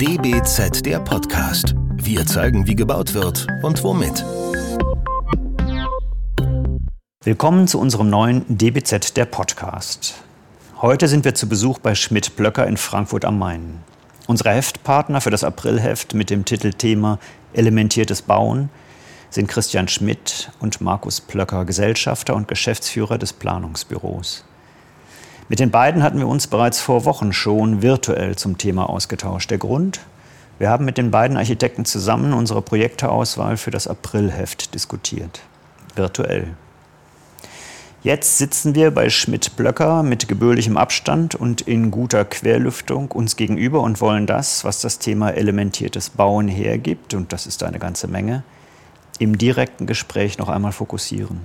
DBZ der Podcast. Wir zeigen, wie gebaut wird und womit. Willkommen zu unserem neuen DBZ der Podcast. Heute sind wir zu Besuch bei Schmidt Blöcker in Frankfurt am Main. Unsere Heftpartner für das Aprilheft mit dem Titel Thema Elementiertes Bauen sind Christian Schmidt und Markus Plöcker, Gesellschafter und Geschäftsführer des Planungsbüros. Mit den beiden hatten wir uns bereits vor Wochen schon virtuell zum Thema ausgetauscht. Der Grund? Wir haben mit den beiden Architekten zusammen unsere Projekteauswahl für das Aprilheft diskutiert. Virtuell. Jetzt sitzen wir bei Schmidt-Blöcker mit gebührlichem Abstand und in guter Querlüftung uns gegenüber und wollen das, was das Thema elementiertes Bauen hergibt, und das ist eine ganze Menge, im direkten Gespräch noch einmal fokussieren.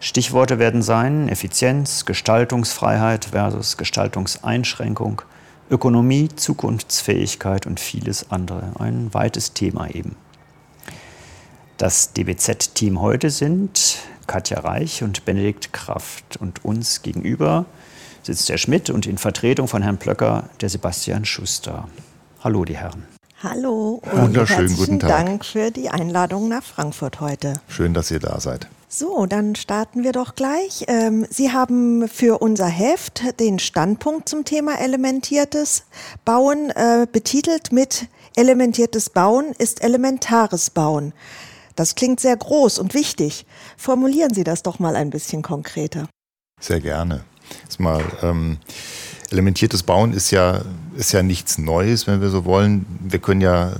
Stichworte werden sein Effizienz, Gestaltungsfreiheit versus Gestaltungseinschränkung, Ökonomie, Zukunftsfähigkeit und vieles andere. Ein weites Thema eben. Das DBZ-Team heute sind Katja Reich und Benedikt Kraft. Und uns gegenüber sitzt der Schmidt und in Vertretung von Herrn Plöcker der Sebastian Schuster. Hallo, die Herren. Hallo und Wunderschönen guten Tag. Dank für die Einladung nach Frankfurt heute. Schön, dass ihr da seid. So, dann starten wir doch gleich. Ähm, Sie haben für unser Heft den Standpunkt zum Thema elementiertes Bauen äh, betitelt mit Elementiertes Bauen ist elementares Bauen. Das klingt sehr groß und wichtig. Formulieren Sie das doch mal ein bisschen konkreter. Sehr gerne. Erstmal, ähm, elementiertes Bauen ist ja, ist ja nichts Neues, wenn wir so wollen. Wir können ja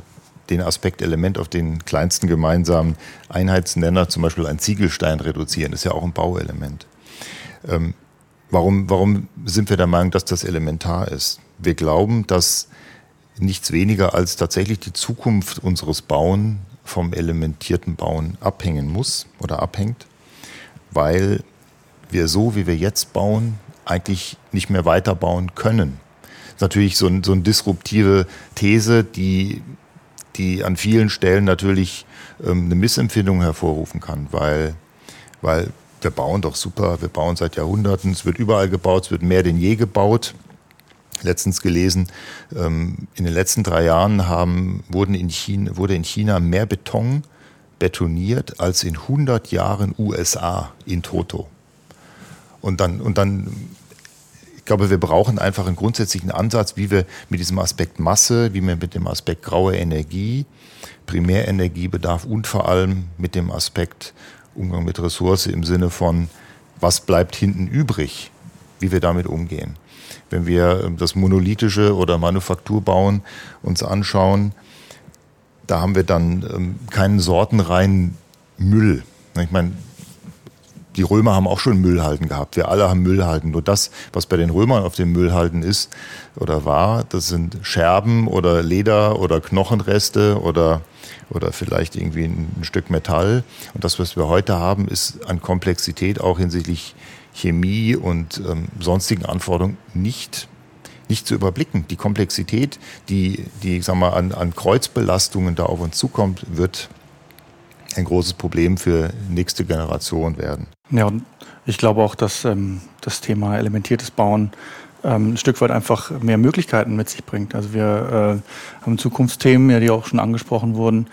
den Aspekt Element auf den kleinsten gemeinsamen Einheitsnenner, zum Beispiel ein Ziegelstein, reduzieren. Das ist ja auch ein Bauelement. Ähm, warum, warum sind wir der Meinung, dass das elementar ist? Wir glauben, dass nichts weniger als tatsächlich die Zukunft unseres Bauen vom elementierten Bauen abhängen muss oder abhängt, weil wir so, wie wir jetzt bauen, eigentlich nicht mehr weiterbauen können. Das ist natürlich so, ein, so eine disruptive These, die die an vielen Stellen natürlich ähm, eine Missempfindung hervorrufen kann, weil, weil wir bauen doch super, wir bauen seit Jahrhunderten, es wird überall gebaut, es wird mehr denn je gebaut. Letztens gelesen, ähm, in den letzten drei Jahren haben, wurden in China, wurde in China mehr Beton betoniert als in 100 Jahren USA in Toto. Und dann, und dann glaube, wir brauchen einfach einen grundsätzlichen Ansatz, wie wir mit diesem Aspekt Masse, wie wir mit dem Aspekt graue Energie, Primärenergiebedarf und vor allem mit dem Aspekt Umgang mit Ressource im Sinne von, was bleibt hinten übrig, wie wir damit umgehen. Wenn wir das monolithische oder Manufakturbauen uns anschauen, da haben wir dann ähm, keinen sortenreinen Müll. Ich meine, die Römer haben auch schon Müllhalden gehabt. Wir alle haben Müllhalden. Nur das, was bei den Römern auf den Müllhalden ist oder war, das sind Scherben oder Leder oder Knochenreste oder, oder vielleicht irgendwie ein Stück Metall. Und das, was wir heute haben, ist an Komplexität auch hinsichtlich Chemie und ähm, sonstigen Anforderungen nicht nicht zu überblicken. Die Komplexität, die, die sag mal, an, an Kreuzbelastungen da auf uns zukommt, wird ein großes Problem für nächste Generation werden. Ja, und ich glaube auch, dass ähm, das Thema elementiertes Bauen ähm, ein Stück weit einfach mehr Möglichkeiten mit sich bringt. Also wir äh, haben Zukunftsthemen, ja, die auch schon angesprochen wurden,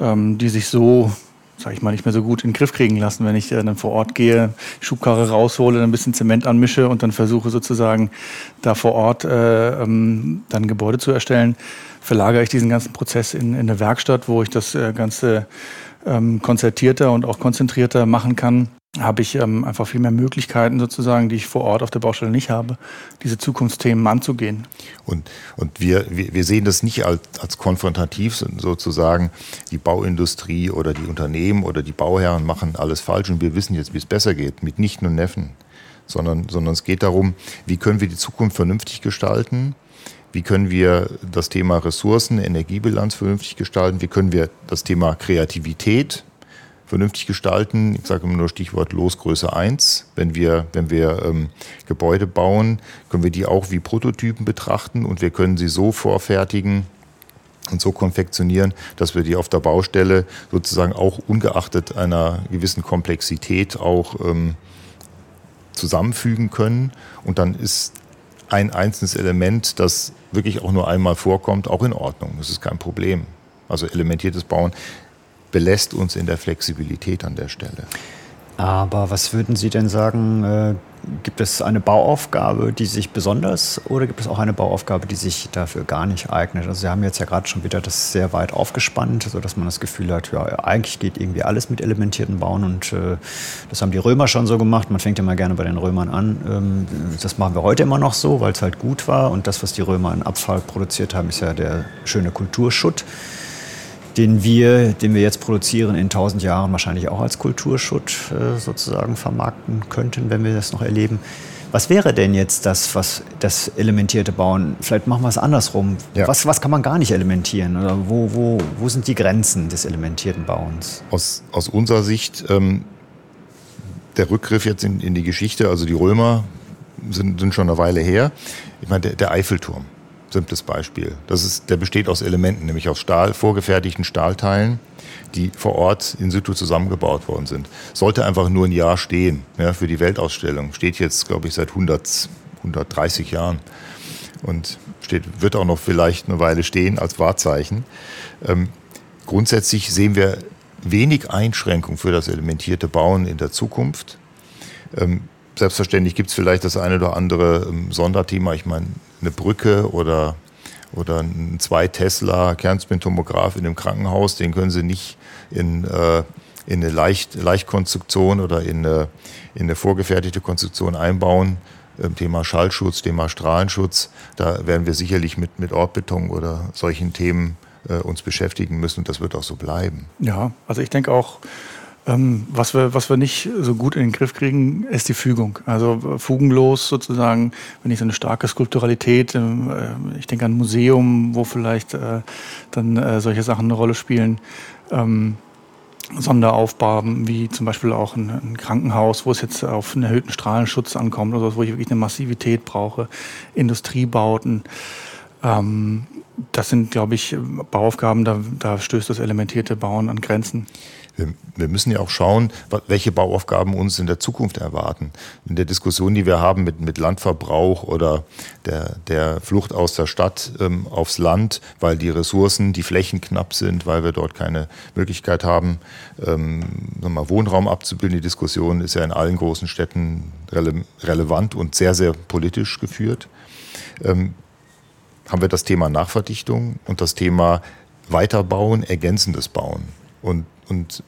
ähm, die sich so sage ich mal, nicht mehr so gut in den Griff kriegen lassen, wenn ich äh, dann vor Ort gehe, Schubkarre raushole, ein bisschen Zement anmische und dann versuche sozusagen da vor Ort äh, ähm, dann Gebäude zu erstellen, verlagere ich diesen ganzen Prozess in, in eine Werkstatt, wo ich das äh, Ganze ähm, konzertierter und auch konzentrierter machen kann, habe ich ähm, einfach viel mehr Möglichkeiten sozusagen, die ich vor Ort auf der Baustelle nicht habe, diese Zukunftsthemen anzugehen. Und, und wir, wir, sehen das nicht als, als konfrontativ, sozusagen die Bauindustrie oder die Unternehmen oder die Bauherren machen alles falsch und wir wissen jetzt, wie es besser geht, mit Nichten und Neffen. Sondern, sondern es geht darum, wie können wir die Zukunft vernünftig gestalten, wie können wir das Thema Ressourcen, Energiebilanz vernünftig gestalten? Wie können wir das Thema Kreativität vernünftig gestalten? Ich sage immer nur Stichwort Losgröße 1. Wenn wir, wenn wir ähm, Gebäude bauen, können wir die auch wie Prototypen betrachten und wir können sie so vorfertigen, und so konfektionieren, dass wir die auf der Baustelle sozusagen auch ungeachtet einer gewissen Komplexität auch ähm, zusammenfügen können. Und dann ist ein einzelnes Element, das wirklich auch nur einmal vorkommt, auch in Ordnung. Das ist kein Problem. Also elementiertes Bauen belässt uns in der Flexibilität an der Stelle. Aber was würden Sie denn sagen, äh, gibt es eine Bauaufgabe, die sich besonders oder gibt es auch eine Bauaufgabe, die sich dafür gar nicht eignet? Also Sie haben jetzt ja gerade schon wieder das sehr weit aufgespannt, sodass man das Gefühl hat, ja, eigentlich geht irgendwie alles mit elementierten Bauen und äh, das haben die Römer schon so gemacht. Man fängt immer gerne bei den Römern an. Ähm, das machen wir heute immer noch so, weil es halt gut war und das, was die Römer an Abfall produziert haben, ist ja der schöne Kulturschutt den wir, den wir jetzt produzieren, in tausend Jahren wahrscheinlich auch als Kulturschutt äh, sozusagen vermarkten könnten, wenn wir das noch erleben. Was wäre denn jetzt das, was das elementierte Bauen? Vielleicht machen wir es andersrum. Ja. Was, was kann man gar nicht elementieren? Oder wo, wo, wo sind die Grenzen des elementierten Bauens? Aus, aus unserer Sicht ähm, der Rückgriff jetzt in, in die Geschichte, also die Römer sind, sind schon eine Weile her. Ich meine, der, der Eiffelturm simples Beispiel. Das ist, der besteht aus Elementen, nämlich aus Stahl, vorgefertigten Stahlteilen, die vor Ort in situ zusammengebaut worden sind. Sollte einfach nur ein Jahr stehen ja, für die Weltausstellung. Steht jetzt, glaube ich, seit 100, 130 Jahren und steht, wird auch noch vielleicht eine Weile stehen als Wahrzeichen. Ähm, grundsätzlich sehen wir wenig Einschränkung für das elementierte Bauen in der Zukunft. Ähm, selbstverständlich gibt es vielleicht das eine oder andere ähm, Sonderthema. Ich meine, eine Brücke oder, oder ein zwei Tesla Kernspintomograph in einem Krankenhaus, den können Sie nicht in, äh, in eine Leicht, Leichtkonstruktion oder in eine, in eine vorgefertigte Konstruktion einbauen. Ähm, Thema Schallschutz, Thema Strahlenschutz, da werden wir sicherlich mit, mit Ortbeton oder solchen Themen äh, uns beschäftigen müssen und das wird auch so bleiben. Ja, also ich denke auch, ähm, was, wir, was wir nicht so gut in den Griff kriegen, ist die Fügung. Also fugenlos sozusagen, wenn ich so eine starke Skulpturalität, ähm, äh, ich denke an ein Museum, wo vielleicht äh, dann äh, solche Sachen eine Rolle spielen. Ähm, Sonderaufbauten, wie zum Beispiel auch ein, ein, Krankenhaus, wo es jetzt auf einen erhöhten Strahlenschutz ankommt, oder wo ich wirklich eine Massivität brauche, Industriebauten. Ähm, das sind, glaube ich, Bauaufgaben, da, da stößt das elementierte Bauen an Grenzen wir, wir müssen ja auch schauen, welche Bauaufgaben uns in der Zukunft erwarten. In der Diskussion, die wir haben mit, mit Landverbrauch oder der, der Flucht aus der Stadt ähm, aufs Land, weil die Ressourcen, die Flächen knapp sind, weil wir dort keine Möglichkeit haben, ähm, mal, Wohnraum abzubilden. Die Diskussion ist ja in allen großen Städten rele relevant und sehr, sehr politisch geführt. Ähm, haben wir das Thema Nachverdichtung und das Thema Weiterbauen, ergänzendes Bauen. Und und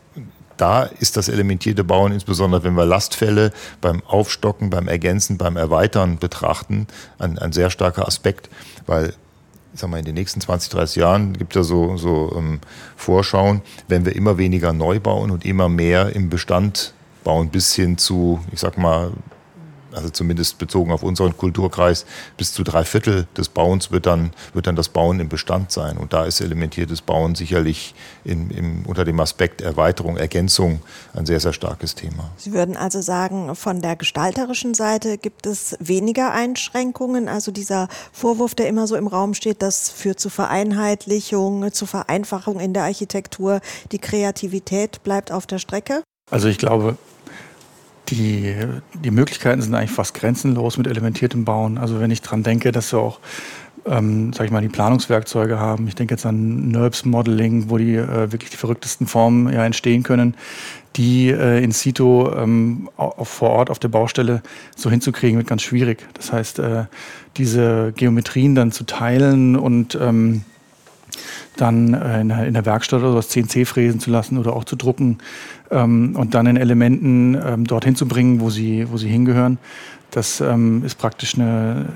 da ist das elementierte Bauen, insbesondere wenn wir Lastfälle beim Aufstocken, beim Ergänzen, beim Erweitern betrachten, ein, ein sehr starker Aspekt, weil ich sag mal, in den nächsten 20, 30 Jahren gibt ja so, so ähm, Vorschauen, wenn wir immer weniger neu bauen und immer mehr im Bestand bauen, bis hin zu, ich sag mal, also zumindest bezogen auf unseren Kulturkreis, bis zu drei Viertel des Bauens wird dann, wird dann das Bauen im Bestand sein. Und da ist elementiertes Bauen sicherlich in, im, unter dem Aspekt Erweiterung, Ergänzung ein sehr, sehr starkes Thema. Sie würden also sagen, von der gestalterischen Seite gibt es weniger Einschränkungen. Also dieser Vorwurf, der immer so im Raum steht, das führt zu Vereinheitlichung, zu Vereinfachung in der Architektur. Die Kreativität bleibt auf der Strecke. Also ich glaube, die, die Möglichkeiten sind eigentlich fast grenzenlos mit elementiertem Bauen. Also wenn ich dran denke, dass wir auch ähm, sag ich mal, die Planungswerkzeuge haben. Ich denke jetzt an NURBS Modeling, wo die äh, wirklich die verrücktesten Formen ja entstehen können, die äh, in situ ähm, auf, vor Ort auf der Baustelle so hinzukriegen, wird ganz schwierig. Das heißt, äh, diese Geometrien dann zu teilen und ähm, dann äh, in, der, Werkstatt oder was CNC fräsen zu lassen oder auch zu drucken ähm, und dann in Elementen ähm, dorthin zu bringen, wo sie, wo sie hingehören. Das ähm, ist praktisch eine,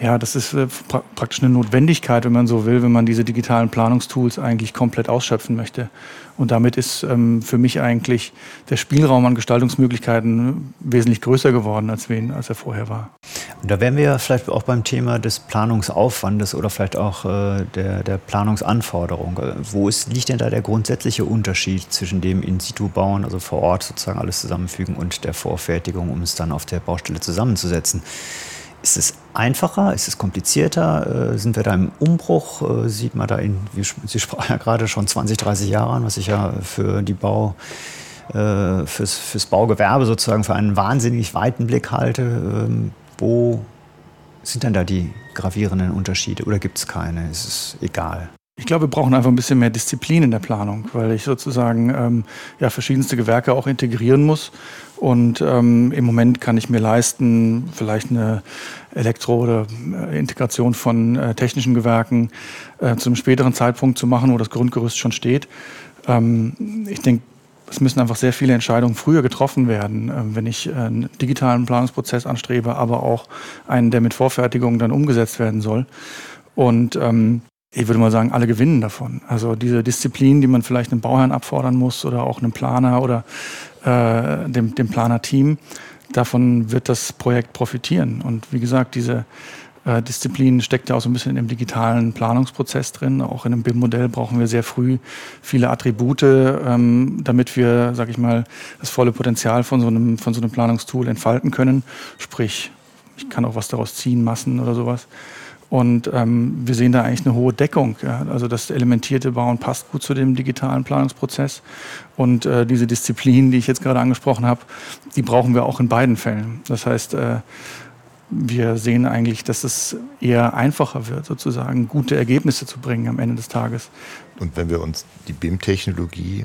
ja, das ist äh, pra praktisch eine Notwendigkeit, wenn man so will, wenn man diese digitalen Planungstools eigentlich komplett ausschöpfen möchte. Und damit ist ähm, für mich eigentlich der Spielraum an Gestaltungsmöglichkeiten wesentlich größer geworden, als, wen, als er vorher war. Und da wären wir vielleicht auch beim Thema des Planungsaufwandes oder vielleicht auch äh, der, der Planungsanforderung. Äh, wo ist, liegt denn da der grundsätzliche Unterschied zwischen dem In-situ-Bauen, also vor Ort sozusagen alles zusammenfügen, und der Vorfertigung, um es dann auf der Baustelle zusammenzusetzen? Ist es einfacher? Ist es komplizierter? Äh, sind wir da im Umbruch? Äh, sieht man da in, wie, Sie sprachen ja gerade schon 20, 30 Jahre an, was ich ja für die Bau, äh, fürs, fürs Baugewerbe sozusagen für einen wahnsinnig weiten Blick halte. Ähm, wo sind denn da die gravierenden Unterschiede oder gibt es keine? Ist es egal? Ich glaube, wir brauchen einfach ein bisschen mehr Disziplin in der Planung, weil ich sozusagen ähm, ja, verschiedenste Gewerke auch integrieren muss. Und ähm, im Moment kann ich mir leisten, vielleicht eine Elektro- oder äh, Integration von äh, technischen Gewerken äh, zu einem späteren Zeitpunkt zu machen, wo das Grundgerüst schon steht. Ähm, ich denke, es müssen einfach sehr viele Entscheidungen früher getroffen werden, ähm, wenn ich einen digitalen Planungsprozess anstrebe, aber auch einen, der mit Vorfertigung dann umgesetzt werden soll. Und ähm, ich würde mal sagen, alle gewinnen davon. Also diese Disziplin, die man vielleicht einem Bauherrn abfordern muss oder auch einem Planer oder äh, dem, dem Planer-Team, davon wird das Projekt profitieren. Und wie gesagt, diese äh, Disziplin steckt ja auch so ein bisschen im digitalen Planungsprozess drin. Auch in einem BIM-Modell brauchen wir sehr früh viele Attribute, ähm, damit wir, sag ich mal, das volle Potenzial von so einem, von so einem Planungstool entfalten können. Sprich, ich kann auch was daraus ziehen, Massen oder sowas. Und ähm, wir sehen da eigentlich eine hohe Deckung. Ja? Also das elementierte Bauen passt gut zu dem digitalen Planungsprozess. Und äh, diese Disziplin, die ich jetzt gerade angesprochen habe, die brauchen wir auch in beiden Fällen. Das heißt, äh, wir sehen eigentlich, dass es eher einfacher wird, sozusagen gute Ergebnisse zu bringen am Ende des Tages. Und wenn wir uns die BIM-Technologie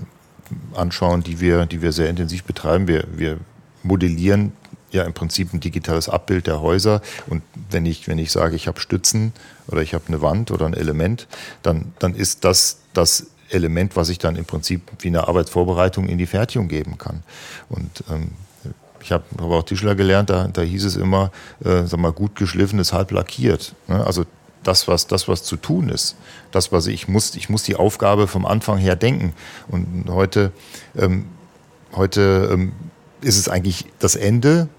anschauen, die wir, die wir sehr intensiv betreiben, wir, wir modellieren ja im Prinzip ein digitales Abbild der Häuser. Und wenn ich, wenn ich sage, ich habe Stützen oder ich habe eine Wand oder ein Element, dann, dann ist das das Element, was ich dann im Prinzip wie eine Arbeitsvorbereitung in die Fertigung geben kann. Und ähm, ich habe aber auch Tischler gelernt, da, da hieß es immer, äh, sag mal, gut geschliffenes, halb lackiert. Ne? Also das was, das, was zu tun ist. Das, was ich muss, ich muss die Aufgabe vom Anfang her denken. Und heute, ähm, heute ähm, ist es eigentlich das Ende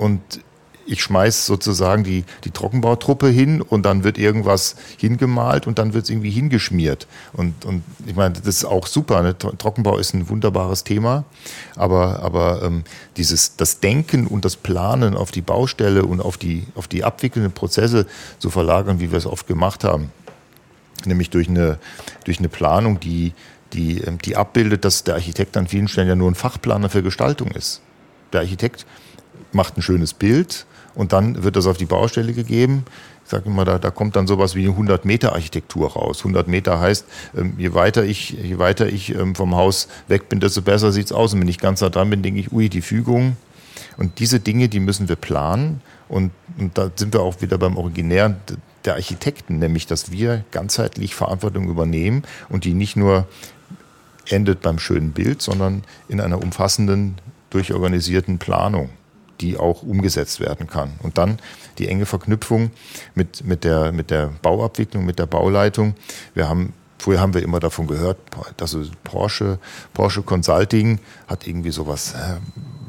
und ich schmeiß sozusagen die, die Trockenbautruppe hin und dann wird irgendwas hingemalt und dann wird es irgendwie hingeschmiert. Und, und ich meine, das ist auch super. Ne? Trockenbau ist ein wunderbares Thema, aber, aber ähm, dieses, das Denken und das Planen auf die Baustelle und auf die, auf die abwickelnden Prozesse zu verlagern, wie wir es oft gemacht haben, nämlich durch eine, durch eine Planung, die, die, ähm, die abbildet, dass der Architekt an vielen Stellen ja nur ein Fachplaner für Gestaltung ist. Der Architekt macht ein schönes Bild und dann wird das auf die Baustelle gegeben. Ich sage immer, da, da kommt dann sowas wie eine 100 Meter Architektur raus. 100 Meter heißt, ähm, je weiter ich, je weiter ich ähm, vom Haus weg bin, desto besser sieht es aus. Und wenn ich ganz nah dran bin, denke ich, ui, die Fügung. Und diese Dinge, die müssen wir planen. Und, und da sind wir auch wieder beim Originären der Architekten, nämlich dass wir ganzheitlich Verantwortung übernehmen und die nicht nur endet beim schönen Bild, sondern in einer umfassenden, durchorganisierten Planung die auch umgesetzt werden kann. Und dann die enge Verknüpfung mit, mit, der, mit der Bauabwicklung, mit der Bauleitung. Wir haben Früher haben wir immer davon gehört, dass Porsche, Porsche Consulting hat irgendwie sowas, äh,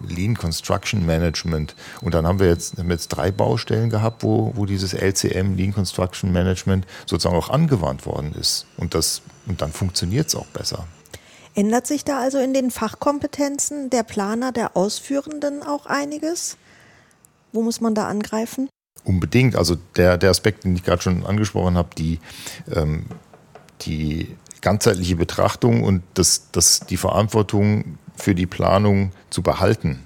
Lean Construction Management. Und dann haben wir jetzt, haben jetzt drei Baustellen gehabt, wo, wo dieses LCM, Lean Construction Management, sozusagen auch angewandt worden ist. Und, das, und dann funktioniert es auch besser. Ändert sich da also in den Fachkompetenzen der Planer, der Ausführenden auch einiges? Wo muss man da angreifen? Unbedingt. Also der, der Aspekt, den ich gerade schon angesprochen habe, die, ähm, die ganzheitliche Betrachtung und das, das, die Verantwortung für die Planung zu behalten.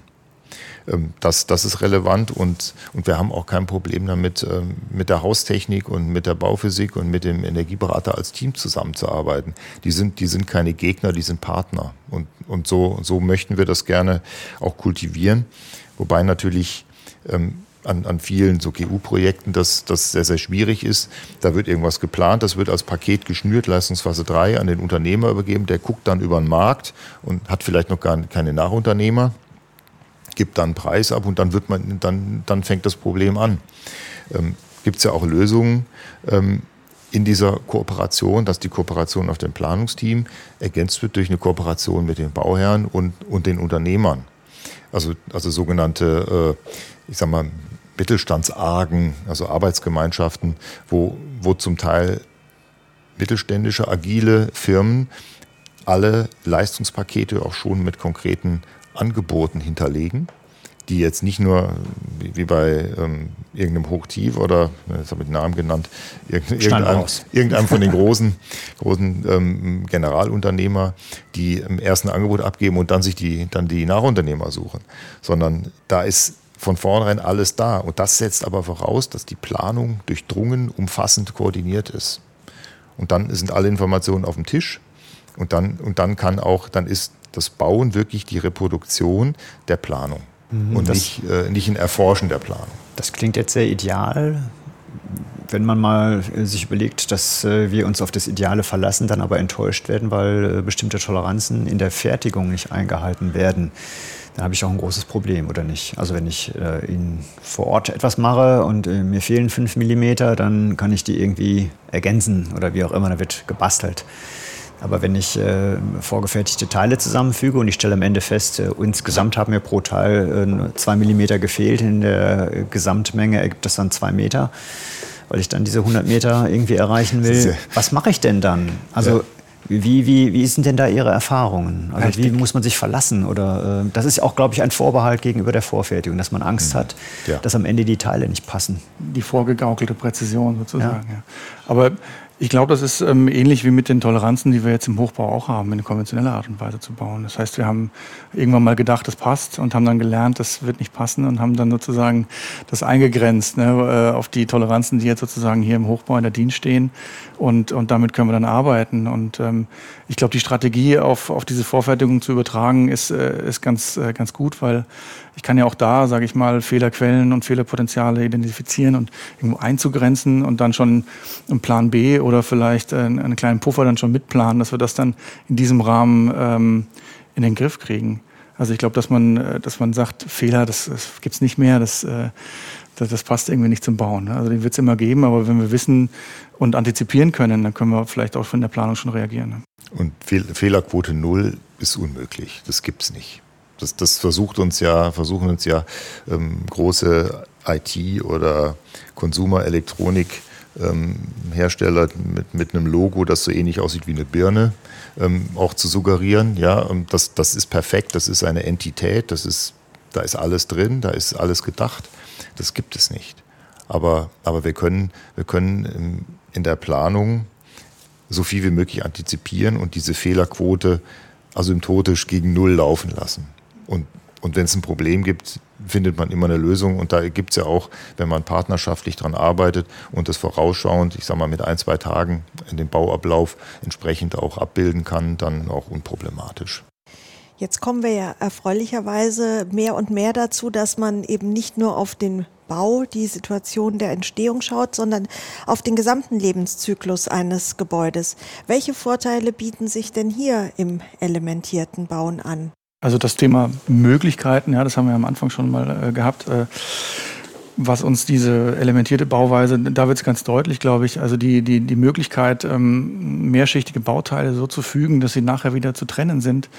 Ähm, das, das ist relevant und, und wir haben auch kein Problem damit, ähm, mit der Haustechnik und mit der Bauphysik und mit dem Energieberater als Team zusammenzuarbeiten. Die sind, die sind keine Gegner, die sind Partner. Und, und so, so möchten wir das gerne auch kultivieren. Wobei natürlich ähm, an, an vielen so GU-Projekten das, das sehr, sehr schwierig ist. Da wird irgendwas geplant, das wird als Paket geschnürt, Leistungsphase 3 an den Unternehmer übergeben, der guckt dann über den Markt und hat vielleicht noch gar keine Nachunternehmer gibt dann Preis ab und dann wird man, dann, dann fängt das Problem an. Ähm, gibt es ja auch Lösungen ähm, in dieser Kooperation, dass die Kooperation auf dem Planungsteam ergänzt wird durch eine Kooperation mit den Bauherren und, und den Unternehmern. Also, also sogenannte, äh, ich sag mal, Mittelstandsargen, also Arbeitsgemeinschaften, wo, wo zum Teil mittelständische, agile Firmen alle Leistungspakete auch schon mit konkreten Angeboten hinterlegen, die jetzt nicht nur wie bei ähm, irgendeinem Hochtief oder, jetzt habe ich den Namen genannt, irgendeinem, irgendeinem von den großen, großen ähm, Generalunternehmer, die im ersten Angebot abgeben und dann sich die, dann die Nachunternehmer suchen, sondern da ist von vornherein alles da. Und das setzt aber voraus, dass die Planung durchdrungen, umfassend koordiniert ist. Und dann sind alle Informationen auf dem Tisch. Und dann, und dann kann auch, dann ist das Bauen wirklich die Reproduktion der Planung. Mhm. Und nicht, äh, nicht ein Erforschen der Planung. Das klingt jetzt sehr ideal. Wenn man mal sich überlegt, dass äh, wir uns auf das Ideale verlassen, dann aber enttäuscht werden, weil äh, bestimmte Toleranzen in der Fertigung nicht eingehalten werden dann habe ich auch ein großes Problem, oder nicht? Also wenn ich äh, in, vor Ort etwas mache und äh, mir fehlen 5 mm, dann kann ich die irgendwie ergänzen oder wie auch immer, da wird gebastelt. Aber wenn ich äh, vorgefertigte Teile zusammenfüge und ich stelle am Ende fest, äh, insgesamt haben mir pro Teil 2 äh, mm gefehlt, in der Gesamtmenge ergibt das dann 2 Meter, weil ich dann diese 100 Meter irgendwie erreichen will. Was mache ich denn dann? Also ja. Wie, wie, wie sind denn da Ihre Erfahrungen? Also wie muss man sich verlassen? Oder äh, das ist auch, glaube ich, ein Vorbehalt gegenüber der Vorfertigung, dass man Angst mhm. hat, ja. dass am Ende die Teile nicht passen. Die vorgegaukelte Präzision sozusagen. Ja. Ja. Aber ich glaube, das ist ähm, ähnlich wie mit den Toleranzen, die wir jetzt im Hochbau auch haben, in konventioneller Art und Weise zu bauen. Das heißt, wir haben irgendwann mal gedacht, das passt und haben dann gelernt, das wird nicht passen und haben dann sozusagen das eingegrenzt ne, äh, auf die Toleranzen, die jetzt sozusagen hier im Hochbau in der DIN stehen und, und damit können wir dann arbeiten. Und ähm, ich glaube, die Strategie auf, auf diese Vorfertigung zu übertragen ist, äh, ist ganz, äh, ganz gut, weil ich kann ja auch da, sage ich mal, Fehlerquellen und Fehlerpotenziale identifizieren und irgendwo einzugrenzen und dann schon einen Plan B oder vielleicht einen, einen kleinen Puffer dann schon mitplanen, dass wir das dann in diesem Rahmen ähm, in den Griff kriegen. Also ich glaube, dass man, äh, dass man sagt, Fehler, das, das gibt's nicht mehr, das, äh, das, das passt irgendwie nicht zum Bauen. Ne? Also den wird's immer geben, aber wenn wir wissen und antizipieren können, dann können wir vielleicht auch von der Planung schon reagieren. Ne? Und Fehlerquote null ist unmöglich. Das gibt's nicht. Das, das versucht uns ja, versuchen uns ja ähm, große IT- oder Konsumerelektronik ähm, Hersteller mit, mit einem Logo, das so ähnlich aussieht wie eine Birne, ähm, auch zu suggerieren. Ja, das, das ist perfekt, das ist eine Entität, das ist, da ist alles drin, da ist alles gedacht. Das gibt es nicht. Aber, aber wir können, wir können in der Planung so viel wie möglich antizipieren und diese Fehlerquote asymptotisch gegen Null laufen lassen. Und, und wenn es ein Problem gibt, findet man immer eine Lösung. Und da gibt es ja auch, wenn man partnerschaftlich daran arbeitet und das vorausschauend, ich sage mal mit ein, zwei Tagen in den Bauablauf entsprechend auch abbilden kann, dann auch unproblematisch. Jetzt kommen wir ja erfreulicherweise mehr und mehr dazu, dass man eben nicht nur auf den Bau, die Situation der Entstehung schaut, sondern auf den gesamten Lebenszyklus eines Gebäudes. Welche Vorteile bieten sich denn hier im elementierten Bauen an? Also das Thema Möglichkeiten, ja, das haben wir am Anfang schon mal äh, gehabt. Äh, was uns diese elementierte Bauweise, da wird es ganz deutlich, glaube ich, also die, die, die Möglichkeit, ähm, mehrschichtige Bauteile so zu fügen, dass sie nachher wieder zu trennen sind,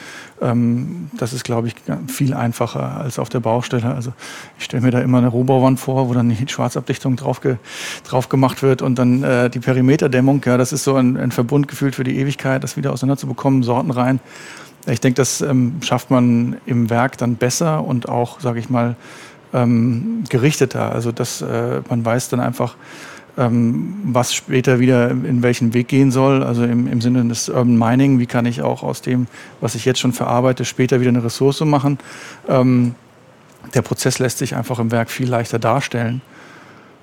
ähm, das ist, glaube ich, viel einfacher als auf der Baustelle. Also ich stelle mir da immer eine Rohbauwand vor, wo dann die Schwarzabdichtung drauf, ge, drauf gemacht wird und dann äh, die Perimeterdämmung, ja, das ist so ein, ein Verbund gefühlt für die Ewigkeit, das wieder auseinanderzubekommen, Sorten rein. Ich denke, das ähm, schafft man im Werk dann besser und auch, sage ich mal, ähm, gerichteter. Also dass äh, man weiß dann einfach, ähm, was später wieder in welchen Weg gehen soll. Also im, im Sinne des Urban Mining, wie kann ich auch aus dem, was ich jetzt schon verarbeite, später wieder eine Ressource machen. Ähm, der Prozess lässt sich einfach im Werk viel leichter darstellen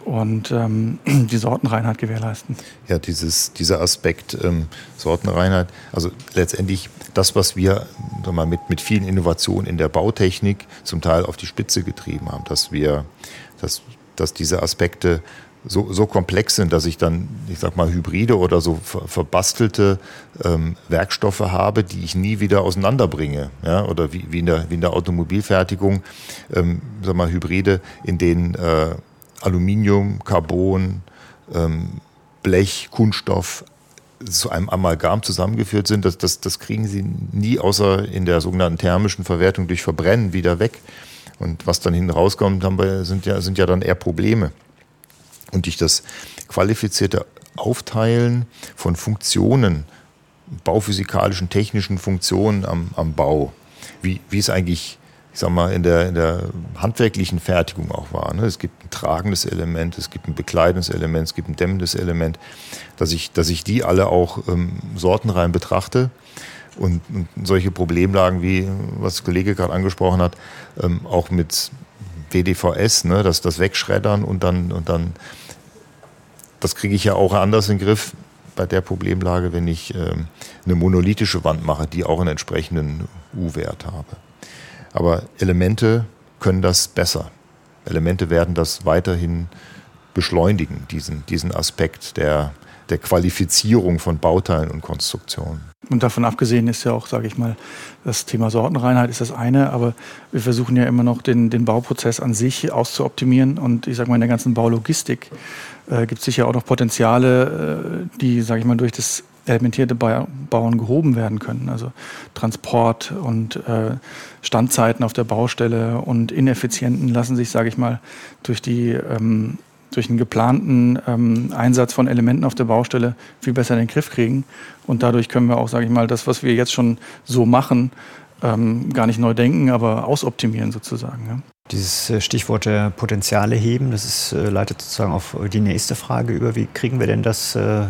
und ähm, die Sortenreinheit gewährleisten. Ja, dieses, dieser Aspekt ähm, Sortenreinheit, also letztendlich das, was wir mal, mit, mit vielen Innovationen in der Bautechnik zum Teil auf die Spitze getrieben haben, dass wir, dass, dass diese Aspekte so, so komplex sind, dass ich dann, ich sag mal, Hybride oder so ver, verbastelte ähm, Werkstoffe habe, die ich nie wieder auseinanderbringe. Ja? Oder wie, wie, in der, wie in der Automobilfertigung, ähm, sag mal, Hybride, in denen äh, Aluminium, Carbon, ähm, Blech, Kunststoff zu einem Amalgam zusammengeführt sind, das, das, das kriegen sie nie außer in der sogenannten thermischen Verwertung durch Verbrennen wieder weg. Und was dann hinten rauskommt, haben wir, sind, ja, sind ja dann eher Probleme. Und durch das qualifizierte Aufteilen von Funktionen, bauphysikalischen, technischen Funktionen am, am Bau, wie, wie es eigentlich ich sag mal, in der, in der handwerklichen Fertigung auch war. Ne? Es gibt ein tragendes Element, es gibt ein bekleidendes Element, es gibt ein dämmendes Element, dass ich, dass ich die alle auch ähm, sortenrein betrachte und, und solche Problemlagen wie, was der Kollege gerade angesprochen hat, ähm, auch mit WDVS, ne, das, das Wegschreddern und dann, und dann, das kriege ich ja auch anders in den Griff bei der Problemlage, wenn ich ähm, eine monolithische Wand mache, die auch einen entsprechenden U-Wert habe. Aber Elemente können das besser. Elemente werden das weiterhin beschleunigen, diesen, diesen Aspekt der, der Qualifizierung von Bauteilen und Konstruktionen. Und davon abgesehen ist ja auch, sage ich mal, das Thema Sortenreinheit ist das eine, aber wir versuchen ja immer noch den, den Bauprozess an sich auszuoptimieren und ich sage mal in der ganzen Baulogistik äh, gibt es sicher auch noch Potenziale, äh, die, sage ich mal, durch das elementierte Bauen gehoben werden können. Also Transport und äh, Standzeiten auf der Baustelle und Ineffizienten lassen sich, sage ich mal, durch die ähm, durch einen geplanten ähm, Einsatz von Elementen auf der Baustelle viel besser in den Griff kriegen. Und dadurch können wir auch, sage ich mal, das, was wir jetzt schon so machen, ähm, gar nicht neu denken, aber ausoptimieren sozusagen. Ja. Dieses äh, Stichwort der Potenziale heben, das ist, äh, leitet sozusagen auf die nächste Frage über. Wie kriegen wir denn das äh,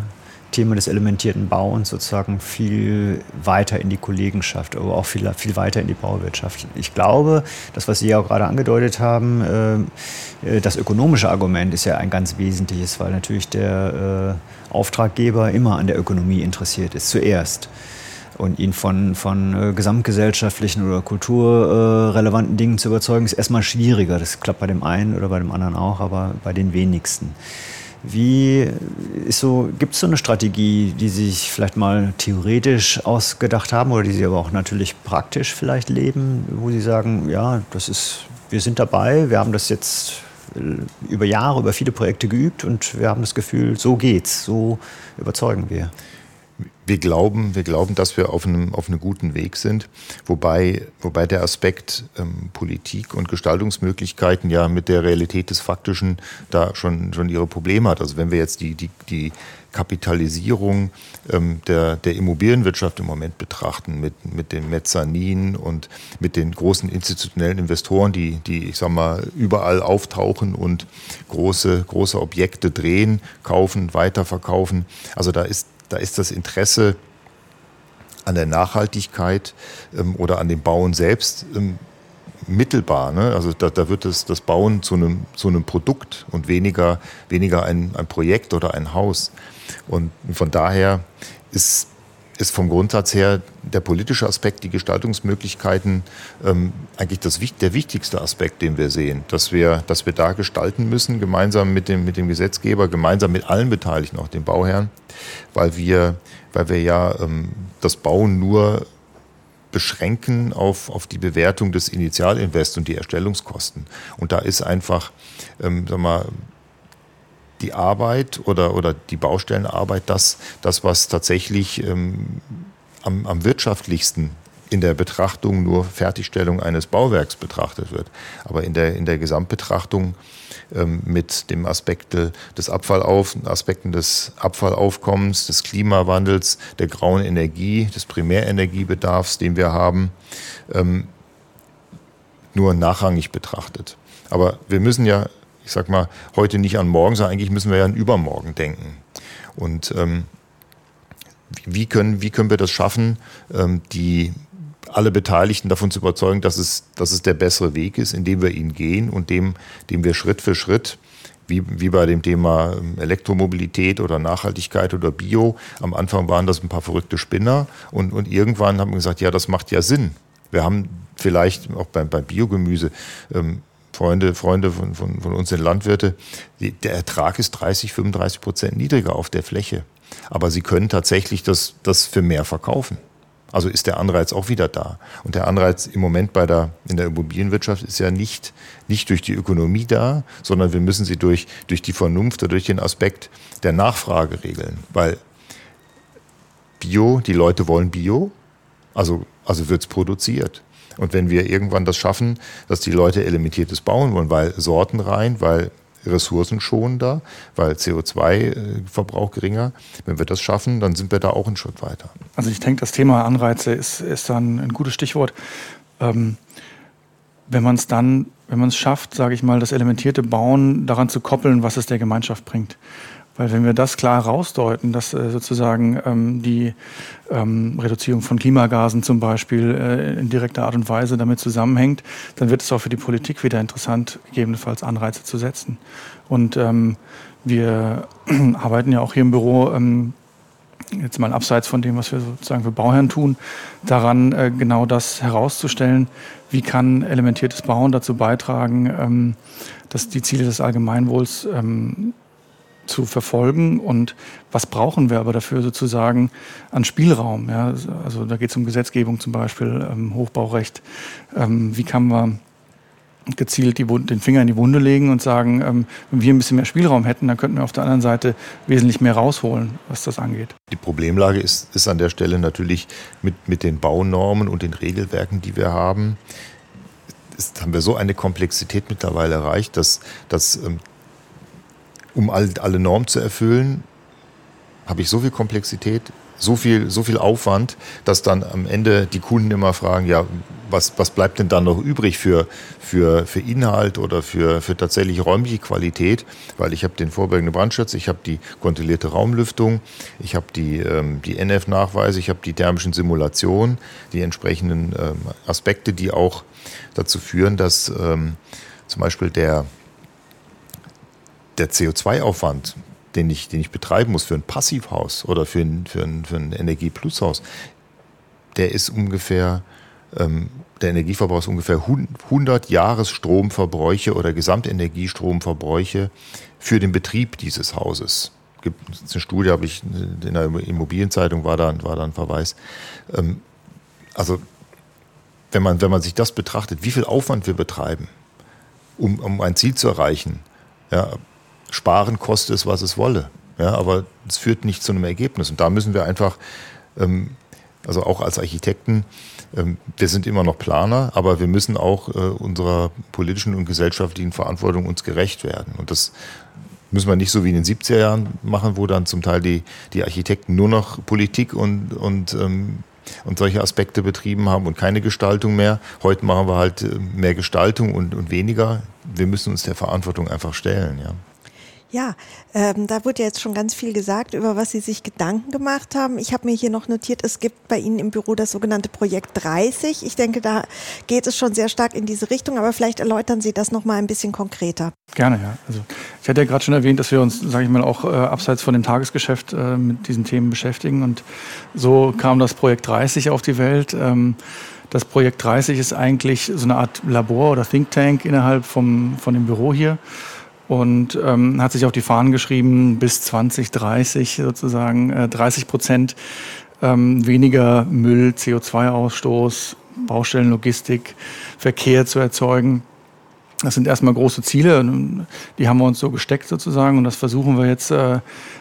Thema des elementierten Bauens sozusagen viel weiter in die Kollegenschaft, aber auch viel, viel weiter in die Bauwirtschaft. Ich glaube, das, was Sie ja auch gerade angedeutet haben, äh, das ökonomische Argument ist ja ein ganz wesentliches, weil natürlich der äh, Auftraggeber immer an der Ökonomie interessiert ist, zuerst und ihn von, von äh, gesamtgesellschaftlichen oder kulturrelevanten Dingen zu überzeugen, ist erstmal schwieriger. Das klappt bei dem einen oder bei dem anderen auch, aber bei den wenigsten. Wie ist so, gibt es so eine Strategie, die Sie sich vielleicht mal theoretisch ausgedacht haben oder die Sie aber auch natürlich praktisch vielleicht leben, wo Sie sagen, ja, das ist, wir sind dabei, wir haben das jetzt äh, über Jahre, über viele Projekte geübt und wir haben das Gefühl, so geht's, so überzeugen wir wir glauben, wir glauben, dass wir auf einem, auf einem guten Weg sind, wobei, wobei der Aspekt ähm, Politik und Gestaltungsmöglichkeiten ja mit der Realität des Faktischen da schon, schon ihre Probleme hat. Also wenn wir jetzt die, die, die Kapitalisierung ähm, der, der Immobilienwirtschaft im Moment betrachten, mit, mit den Mezzanin und mit den großen institutionellen Investoren, die, die, ich sag mal, überall auftauchen und große, große Objekte drehen, kaufen, weiterverkaufen. Also da ist da ist das Interesse an der Nachhaltigkeit ähm, oder an dem Bauen selbst ähm, mittelbar. Ne? Also da, da wird das, das Bauen zu einem, zu einem Produkt und weniger, weniger ein, ein Projekt oder ein Haus. Und von daher ist ist vom Grundsatz her der politische Aspekt, die Gestaltungsmöglichkeiten, ähm, eigentlich das, der wichtigste Aspekt, den wir sehen. Dass wir, dass wir da gestalten müssen, gemeinsam mit dem, mit dem Gesetzgeber, gemeinsam mit allen Beteiligten, auch den Bauherren, weil wir, weil wir ja ähm, das Bauen nur beschränken auf, auf die Bewertung des Initialinvest und die Erstellungskosten. Und da ist einfach, ähm, sag mal, die Arbeit oder, oder die Baustellenarbeit das, das was tatsächlich ähm, am, am wirtschaftlichsten in der Betrachtung nur Fertigstellung eines Bauwerks betrachtet wird. Aber in der, in der Gesamtbetrachtung ähm, mit dem Aspekt des Abfallauf, Aspekten des Abfallaufkommens, des Klimawandels, der grauen Energie, des Primärenergiebedarfs, den wir haben, ähm, nur nachrangig betrachtet. Aber wir müssen ja ich sag mal, heute nicht an morgen, sondern eigentlich müssen wir ja an übermorgen denken. Und ähm, wie, können, wie können wir das schaffen, ähm, die alle Beteiligten davon zu überzeugen, dass es, dass es der bessere Weg ist, indem wir ihn gehen und dem, dem wir Schritt für Schritt wie, wie bei dem Thema ähm, Elektromobilität oder Nachhaltigkeit oder Bio. Am Anfang waren das ein paar verrückte Spinner und, und irgendwann haben wir gesagt, ja, das macht ja Sinn. Wir haben vielleicht auch beim, beim Biogemüse ähm, Freunde, Freunde von, von, von uns sind Landwirte, die, der Ertrag ist 30, 35 Prozent niedriger auf der Fläche. Aber sie können tatsächlich das, das für mehr verkaufen. Also ist der Anreiz auch wieder da. Und der Anreiz im Moment bei der, in der Immobilienwirtschaft ist ja nicht, nicht durch die Ökonomie da, sondern wir müssen sie durch, durch die Vernunft oder durch den Aspekt der Nachfrage regeln. Weil Bio, die Leute wollen Bio, also, also wird es produziert. Und wenn wir irgendwann das schaffen, dass die Leute elementiertes bauen wollen, weil Sorten rein, weil ressourcenschonender, weil CO2-Verbrauch geringer. Wenn wir das schaffen, dann sind wir da auch einen Schritt weiter. Also ich denke, das Thema Anreize ist, ist dann ein gutes Stichwort. Ähm, wenn man es dann, wenn man es schafft, sage ich mal, das elementierte Bauen daran zu koppeln, was es der Gemeinschaft bringt. Weil wenn wir das klar herausdeuten, dass äh, sozusagen ähm, die ähm, Reduzierung von Klimagasen zum Beispiel äh, in direkter Art und Weise damit zusammenhängt, dann wird es auch für die Politik wieder interessant, gegebenenfalls Anreize zu setzen. Und ähm, wir arbeiten ja auch hier im Büro ähm, jetzt mal abseits von dem, was wir sozusagen für Bauherren tun, daran äh, genau das herauszustellen, wie kann elementiertes Bauen dazu beitragen, ähm, dass die Ziele des Allgemeinwohls ähm, zu verfolgen und was brauchen wir aber dafür sozusagen an Spielraum. Ja? Also da geht es um Gesetzgebung zum Beispiel, ähm, Hochbaurecht. Ähm, wie kann man gezielt den Finger in die Wunde legen und sagen, ähm, wenn wir ein bisschen mehr Spielraum hätten, dann könnten wir auf der anderen Seite wesentlich mehr rausholen, was das angeht. Die Problemlage ist, ist an der Stelle natürlich mit, mit den Baunormen und den Regelwerken, die wir haben, ist, haben wir so eine Komplexität mittlerweile erreicht, dass, dass ähm, um all, alle Normen zu erfüllen, habe ich so viel Komplexität, so viel, so viel Aufwand, dass dann am Ende die Kunden immer fragen, ja, was, was bleibt denn dann noch übrig für, für, für Inhalt oder für, für tatsächlich räumliche Qualität? Weil ich habe den vorbeugenden Brandschutz, ich habe die kontrollierte Raumlüftung, ich habe die, ähm, die NF-Nachweise, ich habe die thermischen Simulationen, die entsprechenden ähm, Aspekte, die auch dazu führen, dass ähm, zum Beispiel der, der CO2-Aufwand, den ich, den ich betreiben muss für ein Passivhaus oder für ein, für ein, für ein Energieplushaus, der ist ungefähr, ähm, der Energieverbrauch ist ungefähr 100 Jahresstromverbräuche oder Gesamtenergiestromverbräuche für den Betrieb dieses Hauses. Gibt eine Studie, habe ich in der Immobilienzeitung war da, war da ein Verweis. Ähm, also wenn man, wenn man sich das betrachtet, wie viel Aufwand wir betreiben, um, um ein Ziel zu erreichen, ja, sparen kostet es, was es wolle. Ja, aber es führt nicht zu einem Ergebnis. Und da müssen wir einfach, ähm, also auch als Architekten, ähm, wir sind immer noch Planer, aber wir müssen auch äh, unserer politischen und gesellschaftlichen Verantwortung uns gerecht werden. Und das müssen wir nicht so wie in den 70er Jahren machen, wo dann zum Teil die, die Architekten nur noch Politik und, und ähm, und solche Aspekte betrieben haben und keine Gestaltung mehr. Heute machen wir halt äh, mehr Gestaltung und, und weniger. Wir müssen uns der Verantwortung einfach stellen. Ja. Ja, ähm, da wurde jetzt schon ganz viel gesagt, über was Sie sich Gedanken gemacht haben. Ich habe mir hier noch notiert, es gibt bei Ihnen im Büro das sogenannte Projekt 30. Ich denke, da geht es schon sehr stark in diese Richtung, aber vielleicht erläutern Sie das noch mal ein bisschen konkreter. Gerne, ja. Also ich hatte ja gerade schon erwähnt, dass wir uns, sage ich mal, auch äh, abseits von dem Tagesgeschäft äh, mit diesen Themen beschäftigen und so kam das Projekt 30 auf die Welt. Ähm, das Projekt 30 ist eigentlich so eine Art Labor oder Think Tank innerhalb vom, von dem Büro hier und ähm, hat sich auf die Fahnen geschrieben, bis 2030 sozusagen äh, 30 Prozent ähm, weniger Müll, CO2-Ausstoß, Baustellenlogistik, Verkehr zu erzeugen. Das sind erstmal große Ziele, die haben wir uns so gesteckt sozusagen und das versuchen wir jetzt äh,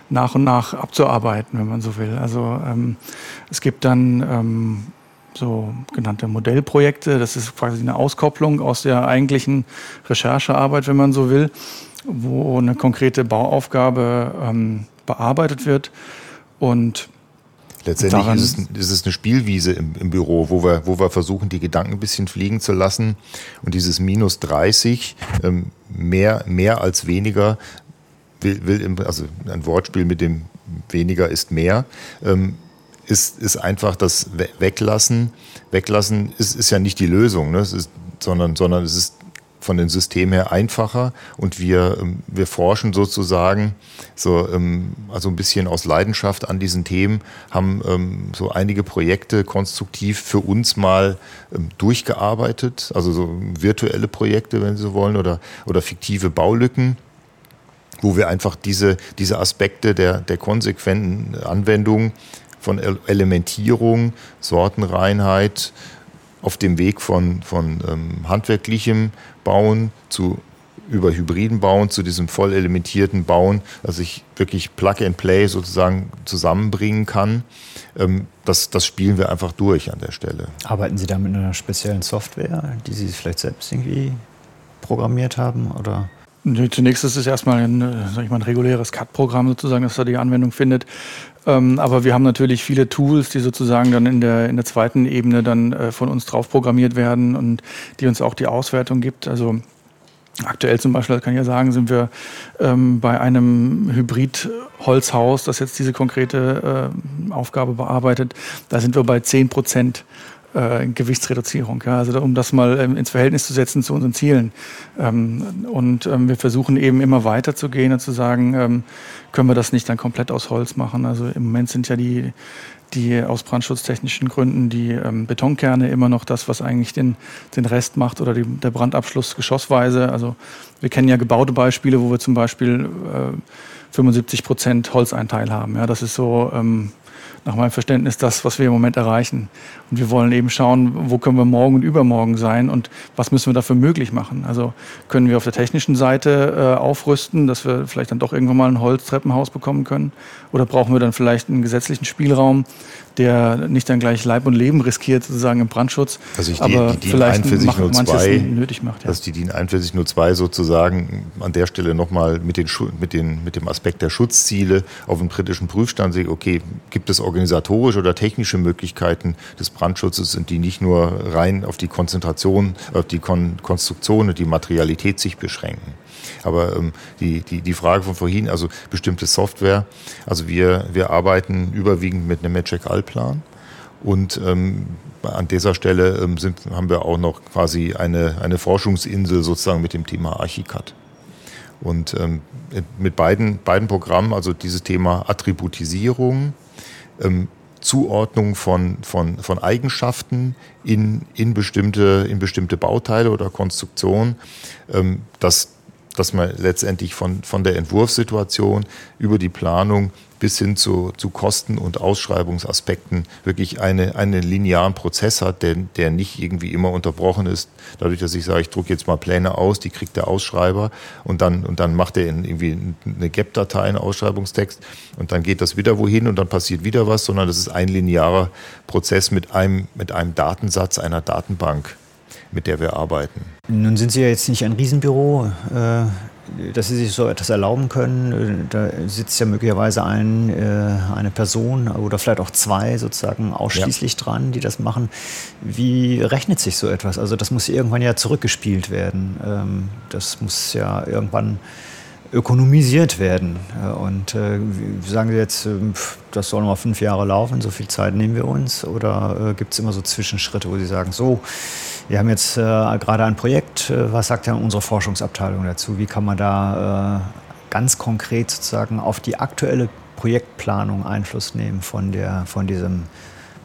nach und nach abzuarbeiten, wenn man so will. Also ähm, es gibt dann ähm, so genannte Modellprojekte, das ist quasi eine Auskopplung aus der eigentlichen Recherchearbeit, wenn man so will wo eine konkrete Bauaufgabe ähm, bearbeitet wird. Und Letztendlich ist es, ist es, eine Spielwiese im, im, Büro, wo wir, wo wir versuchen, die Gedanken ein bisschen fliegen zu lassen. Und dieses minus 30, ähm, mehr, mehr als weniger, will, will, also ein Wortspiel mit dem weniger ist mehr, ähm, ist, ist einfach das Weglassen. Weglassen ist, ist ja nicht die Lösung, ne? ist, sondern, sondern es ist von den Systemen her einfacher. Und wir, ähm, wir forschen sozusagen so, ähm, also ein bisschen aus Leidenschaft an diesen Themen, haben ähm, so einige Projekte konstruktiv für uns mal durchgearbeitet, also so virtuelle Projekte, wenn Sie so wollen, oder, oder fiktive Baulücken wo wir einfach diese, diese Aspekte der, der konsequenten Anwendung von Elementierung, Sortenreinheit, auf dem Weg von, von ähm, handwerklichem Bauen zu über hybriden Bauen zu diesem voll elementierten Bauen, dass ich wirklich Plug and Play sozusagen zusammenbringen kann. Ähm, das, das spielen wir einfach durch an der Stelle. Arbeiten Sie da mit einer speziellen Software, die Sie vielleicht selbst irgendwie programmiert haben? Oder? Zunächst ist es erstmal ein, äh, sag ich mal, ein reguläres CAD-Programm sozusagen, das da die Anwendung findet. Ähm, aber wir haben natürlich viele Tools, die sozusagen dann in der, in der zweiten Ebene dann äh, von uns drauf programmiert werden und die uns auch die Auswertung gibt. Also Aktuell zum Beispiel, das kann ich ja sagen, sind wir ähm, bei einem Hybrid Holzhaus, das jetzt diese konkrete äh, Aufgabe bearbeitet, da sind wir bei 10 Prozent äh, Gewichtsreduzierung. Ja? Also um das mal ähm, ins Verhältnis zu setzen zu unseren Zielen. Ähm, und ähm, wir versuchen eben immer weiter zu gehen und zu sagen, ähm, können wir das nicht dann komplett aus Holz machen. Also im Moment sind ja die, die aus brandschutztechnischen Gründen die ähm, Betonkerne immer noch das, was eigentlich den, den Rest macht oder die, der Brandabschluss geschossweise. Also wir kennen ja gebaute Beispiele, wo wir zum Beispiel äh, 75 Prozent Holzeinteil haben. Ja, das ist so ähm, nach meinem Verständnis das, was wir im Moment erreichen. Und wir wollen eben schauen, wo können wir morgen und übermorgen sein und was müssen wir dafür möglich machen. Also können wir auf der technischen Seite äh, aufrüsten, dass wir vielleicht dann doch irgendwann mal ein Holztreppenhaus bekommen können? Oder brauchen wir dann vielleicht einen gesetzlichen Spielraum, der nicht dann gleich Leib und Leben riskiert, sozusagen im Brandschutz, also ich aber die, die vielleicht mach, manches nötig macht. Ja. Dass die DIN 4102 sozusagen an der Stelle nochmal mit, den, mit, den, mit dem Aspekt der Schutzziele auf den britischen Prüfstand sieht, okay, gibt es organisatorische oder technische Möglichkeiten des Brandschutzes und die nicht nur rein auf die Konzentration, auf die Kon Konstruktion und die Materialität sich beschränken. Aber ähm, die, die, die Frage von vorhin, also bestimmte Software, also wir, wir arbeiten überwiegend mit einem Magic Allplan und ähm, an dieser Stelle ähm, sind, haben wir auch noch quasi eine, eine Forschungsinsel sozusagen mit dem Thema Archicad. Und ähm, mit beiden, beiden Programmen, also dieses Thema Attributisierung, ähm, Zuordnung von, von, von Eigenschaften in, in, bestimmte, in bestimmte Bauteile oder Konstruktionen, ähm, das dass man letztendlich von, von der Entwurfssituation über die Planung bis hin zu, zu Kosten- und Ausschreibungsaspekten wirklich eine, einen linearen Prozess hat, der, der nicht irgendwie immer unterbrochen ist. Dadurch, dass ich sage, ich drucke jetzt mal Pläne aus, die kriegt der Ausschreiber und dann, und dann macht er irgendwie eine GAP-Datei, einen Ausschreibungstext und dann geht das wieder wohin und dann passiert wieder was, sondern das ist ein linearer Prozess mit einem, mit einem Datensatz, einer Datenbank mit der wir arbeiten. Nun sind Sie ja jetzt nicht ein Riesenbüro, äh, dass Sie sich so etwas erlauben können. Da sitzt ja möglicherweise ein, äh, eine Person oder vielleicht auch zwei sozusagen ausschließlich ja. dran, die das machen. Wie rechnet sich so etwas? Also das muss irgendwann ja zurückgespielt werden. Ähm, das muss ja irgendwann ökonomisiert werden. Und äh, sagen Sie jetzt, das soll mal fünf Jahre laufen, so viel Zeit nehmen wir uns? Oder äh, gibt es immer so Zwischenschritte, wo Sie sagen, so, wir haben jetzt äh, gerade ein Projekt. Äh, was sagt denn unsere Forschungsabteilung dazu? Wie kann man da äh, ganz konkret sozusagen auf die aktuelle Projektplanung Einfluss nehmen von, der, von diesem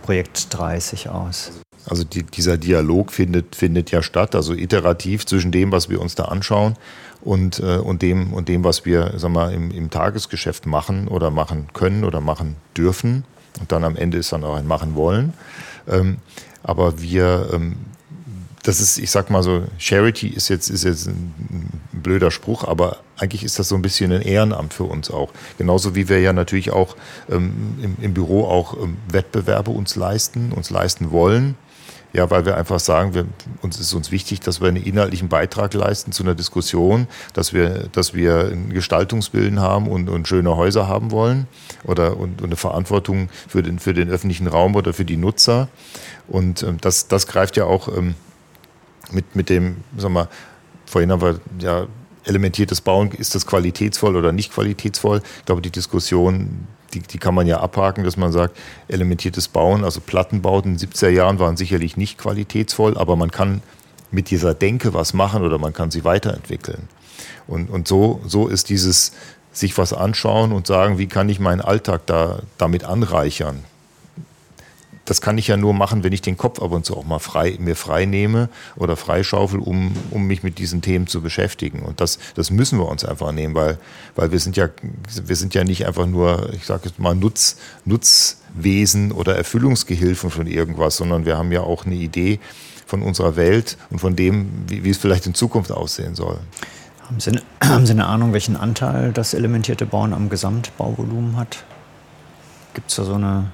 Projekt 30 aus? Also die, dieser Dialog findet, findet ja statt, also iterativ zwischen dem, was wir uns da anschauen und, äh, und, dem, und dem, was wir sag mal, im, im Tagesgeschäft machen oder machen können oder machen dürfen. Und dann am Ende ist dann auch ein Machen wollen. Ähm, aber wir, ähm, das ist, ich sag mal so, Charity ist jetzt, ist jetzt ein blöder Spruch, aber eigentlich ist das so ein bisschen ein Ehrenamt für uns auch. Genauso wie wir ja natürlich auch ähm, im, im, Büro auch ähm, Wettbewerbe uns leisten, uns leisten wollen. Ja, weil wir einfach sagen, wir, uns ist uns wichtig, dass wir einen inhaltlichen Beitrag leisten zu einer Diskussion, dass wir, dass wir ein Gestaltungsbilden haben und, und schöne Häuser haben wollen oder und, und eine Verantwortung für den, für den öffentlichen Raum oder für die Nutzer. Und ähm, das, das greift ja auch ähm, mit, mit dem, sag mal, vorhin haben wir ja elementiertes Bauen, ist das qualitätsvoll oder nicht qualitätsvoll? Ich glaube, die Diskussion, die, die kann man ja abhaken, dass man sagt, elementiertes Bauen, also Plattenbauten in den 70er Jahren waren sicherlich nicht qualitätsvoll, aber man kann mit dieser Denke was machen oder man kann sie weiterentwickeln. Und, und so, so ist dieses sich was anschauen und sagen, wie kann ich meinen Alltag da, damit anreichern? Das kann ich ja nur machen, wenn ich den Kopf ab und zu auch mal frei, mir frei nehme oder freischaufel, um, um mich mit diesen Themen zu beschäftigen. Und das, das müssen wir uns einfach nehmen, weil, weil wir sind ja, wir sind ja nicht einfach nur, ich sage jetzt mal, Nutz, Nutzwesen oder Erfüllungsgehilfen von irgendwas, sondern wir haben ja auch eine Idee von unserer Welt und von dem, wie, wie es vielleicht in Zukunft aussehen soll. Haben Sie, eine, haben Sie eine Ahnung, welchen Anteil das elementierte Bauen am Gesamtbauvolumen hat? Gibt es da so eine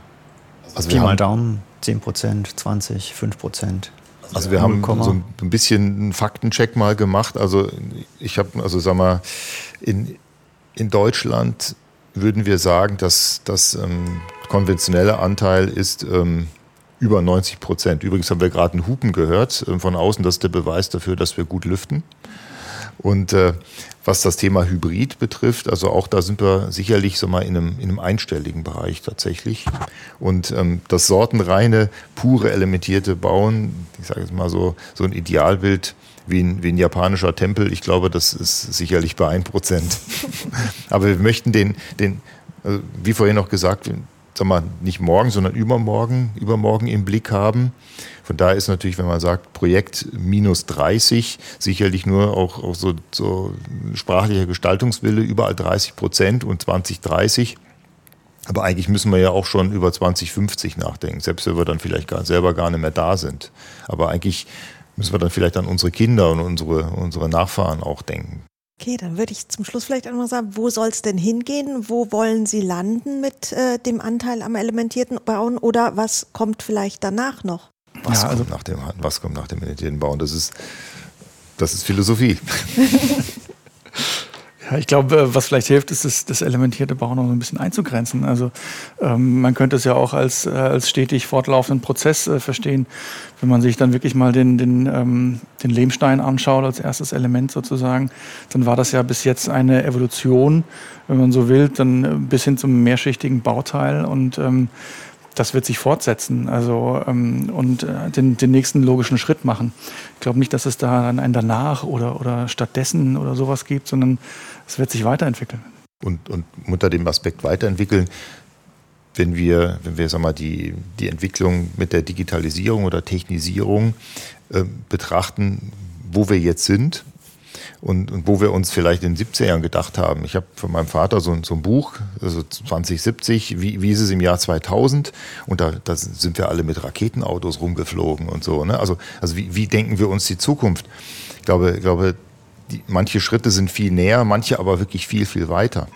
also Pi mal Daumen, 10 Prozent, 20, 5 Prozent. Also wir haben so ein bisschen einen Faktencheck mal gemacht. Also ich habe, also sag mal, in, in Deutschland würden wir sagen, dass das ähm, konventionelle Anteil ist ähm, über 90 Prozent. Übrigens haben wir gerade einen Hupen gehört äh, von außen. Das ist der Beweis dafür, dass wir gut lüften. Und äh, was das Thema Hybrid betrifft, also auch da sind wir sicherlich so mal in einem, in einem einstelligen Bereich tatsächlich. Und ähm, das sortenreine, pure, elementierte Bauen, ich sage jetzt mal so, so ein Idealbild, wie ein, wie ein japanischer Tempel. Ich glaube, das ist sicherlich bei 1%. Aber wir möchten den, den also wie vorhin noch gesagt, sag mal, nicht morgen, sondern übermorgen, übermorgen im Blick haben. Von daher ist natürlich, wenn man sagt, Projekt minus 30, sicherlich nur auch, auch so, so sprachlicher Gestaltungswille, überall 30 Prozent und 2030. Aber eigentlich müssen wir ja auch schon über 2050 nachdenken, selbst wenn wir dann vielleicht gar, selber gar nicht mehr da sind. Aber eigentlich müssen wir dann vielleicht an unsere Kinder und unsere, unsere Nachfahren auch denken. Okay, dann würde ich zum Schluss vielleicht einmal sagen, wo soll es denn hingehen? Wo wollen Sie landen mit äh, dem Anteil am elementierten Bauen oder was kommt vielleicht danach noch? Was, ja, also kommt, nach dem, was kommt nach dem elementierten Bauen? Das ist, das ist Philosophie. Ja, ich glaube, äh, was vielleicht hilft, ist das, das elementierte Bauen noch so ein bisschen einzugrenzen. Also ähm, man könnte es ja auch als, äh, als stetig fortlaufenden Prozess äh, verstehen, wenn man sich dann wirklich mal den, den, ähm, den Lehmstein anschaut als erstes Element sozusagen, dann war das ja bis jetzt eine Evolution, wenn man so will, dann äh, bis hin zum mehrschichtigen Bauteil und ähm, das wird sich fortsetzen also, ähm, und äh, den, den nächsten logischen Schritt machen. Ich glaube nicht, dass es da dann ein danach oder, oder stattdessen oder sowas gibt, sondern es wird sich weiterentwickeln. Und, und unter dem Aspekt weiterentwickeln, wenn wir, wenn wir sag mal, die, die Entwicklung mit der Digitalisierung oder Technisierung äh, betrachten, wo wir jetzt sind, und, und wo wir uns vielleicht in den 70er Jahren gedacht haben. Ich habe von meinem Vater so, so ein Buch, also 2070, wie, wie ist es im Jahr 2000? Und da, da sind wir alle mit Raketenautos rumgeflogen und so. Ne? Also, also wie, wie denken wir uns die Zukunft? Ich glaube, ich glaube die, manche Schritte sind viel näher, manche aber wirklich viel, viel weiter.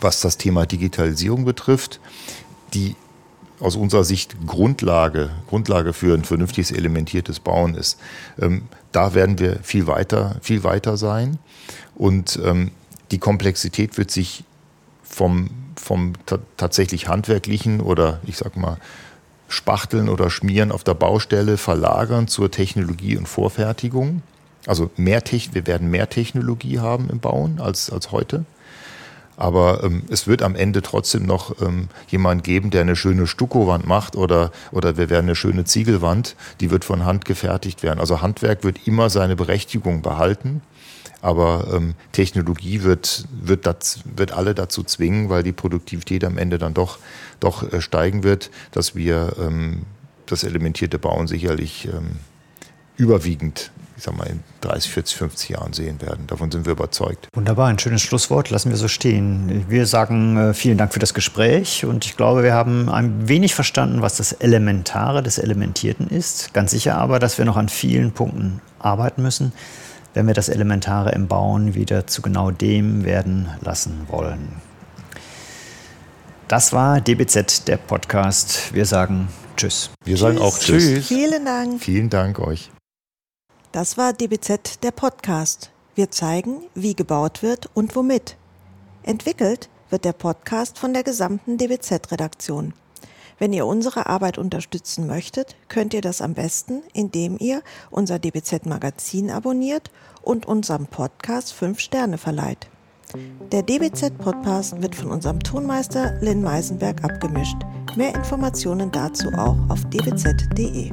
Was das Thema Digitalisierung betrifft, die aus unserer Sicht Grundlage, Grundlage für ein vernünftiges elementiertes Bauen ist. Ähm, da werden wir viel weiter, viel weiter sein. Und ähm, die Komplexität wird sich vom, vom tatsächlich handwerklichen oder ich sag mal Spachteln oder Schmieren auf der Baustelle verlagern zur Technologie und Vorfertigung. Also mehr wir werden mehr Technologie haben im Bauen als, als heute. Aber ähm, es wird am Ende trotzdem noch ähm, jemand geben, der eine schöne Stuckowand macht oder, oder wir werden eine schöne Ziegelwand, die wird von Hand gefertigt werden. Also Handwerk wird immer seine Berechtigung behalten. Aber ähm, Technologie wird, wird, das, wird alle dazu zwingen, weil die Produktivität am Ende dann doch, doch äh, steigen wird, dass wir ähm, das elementierte Bauen sicherlich ähm, überwiegend ich sag mal, in 30, 40, 50 Jahren sehen werden. Davon sind wir überzeugt. Wunderbar, ein schönes Schlusswort. Lassen wir so stehen. Wir sagen äh, vielen Dank für das Gespräch und ich glaube, wir haben ein wenig verstanden, was das Elementare des Elementierten ist. Ganz sicher aber, dass wir noch an vielen Punkten arbeiten müssen, wenn wir das Elementare im Bauen wieder zu genau dem werden lassen wollen. Das war DBZ, der Podcast. Wir sagen Tschüss. Wir sagen auch Tschüss. tschüss. Vielen Dank. Vielen Dank euch. Das war DBZ der Podcast. Wir zeigen, wie gebaut wird und womit. Entwickelt wird der Podcast von der gesamten DBZ-Redaktion. Wenn ihr unsere Arbeit unterstützen möchtet, könnt ihr das am besten, indem ihr unser DBZ-Magazin abonniert und unserem Podcast 5 Sterne verleiht. Der DBZ-Podcast wird von unserem Tonmeister Lynn Meisenberg abgemischt. Mehr Informationen dazu auch auf dbz.de.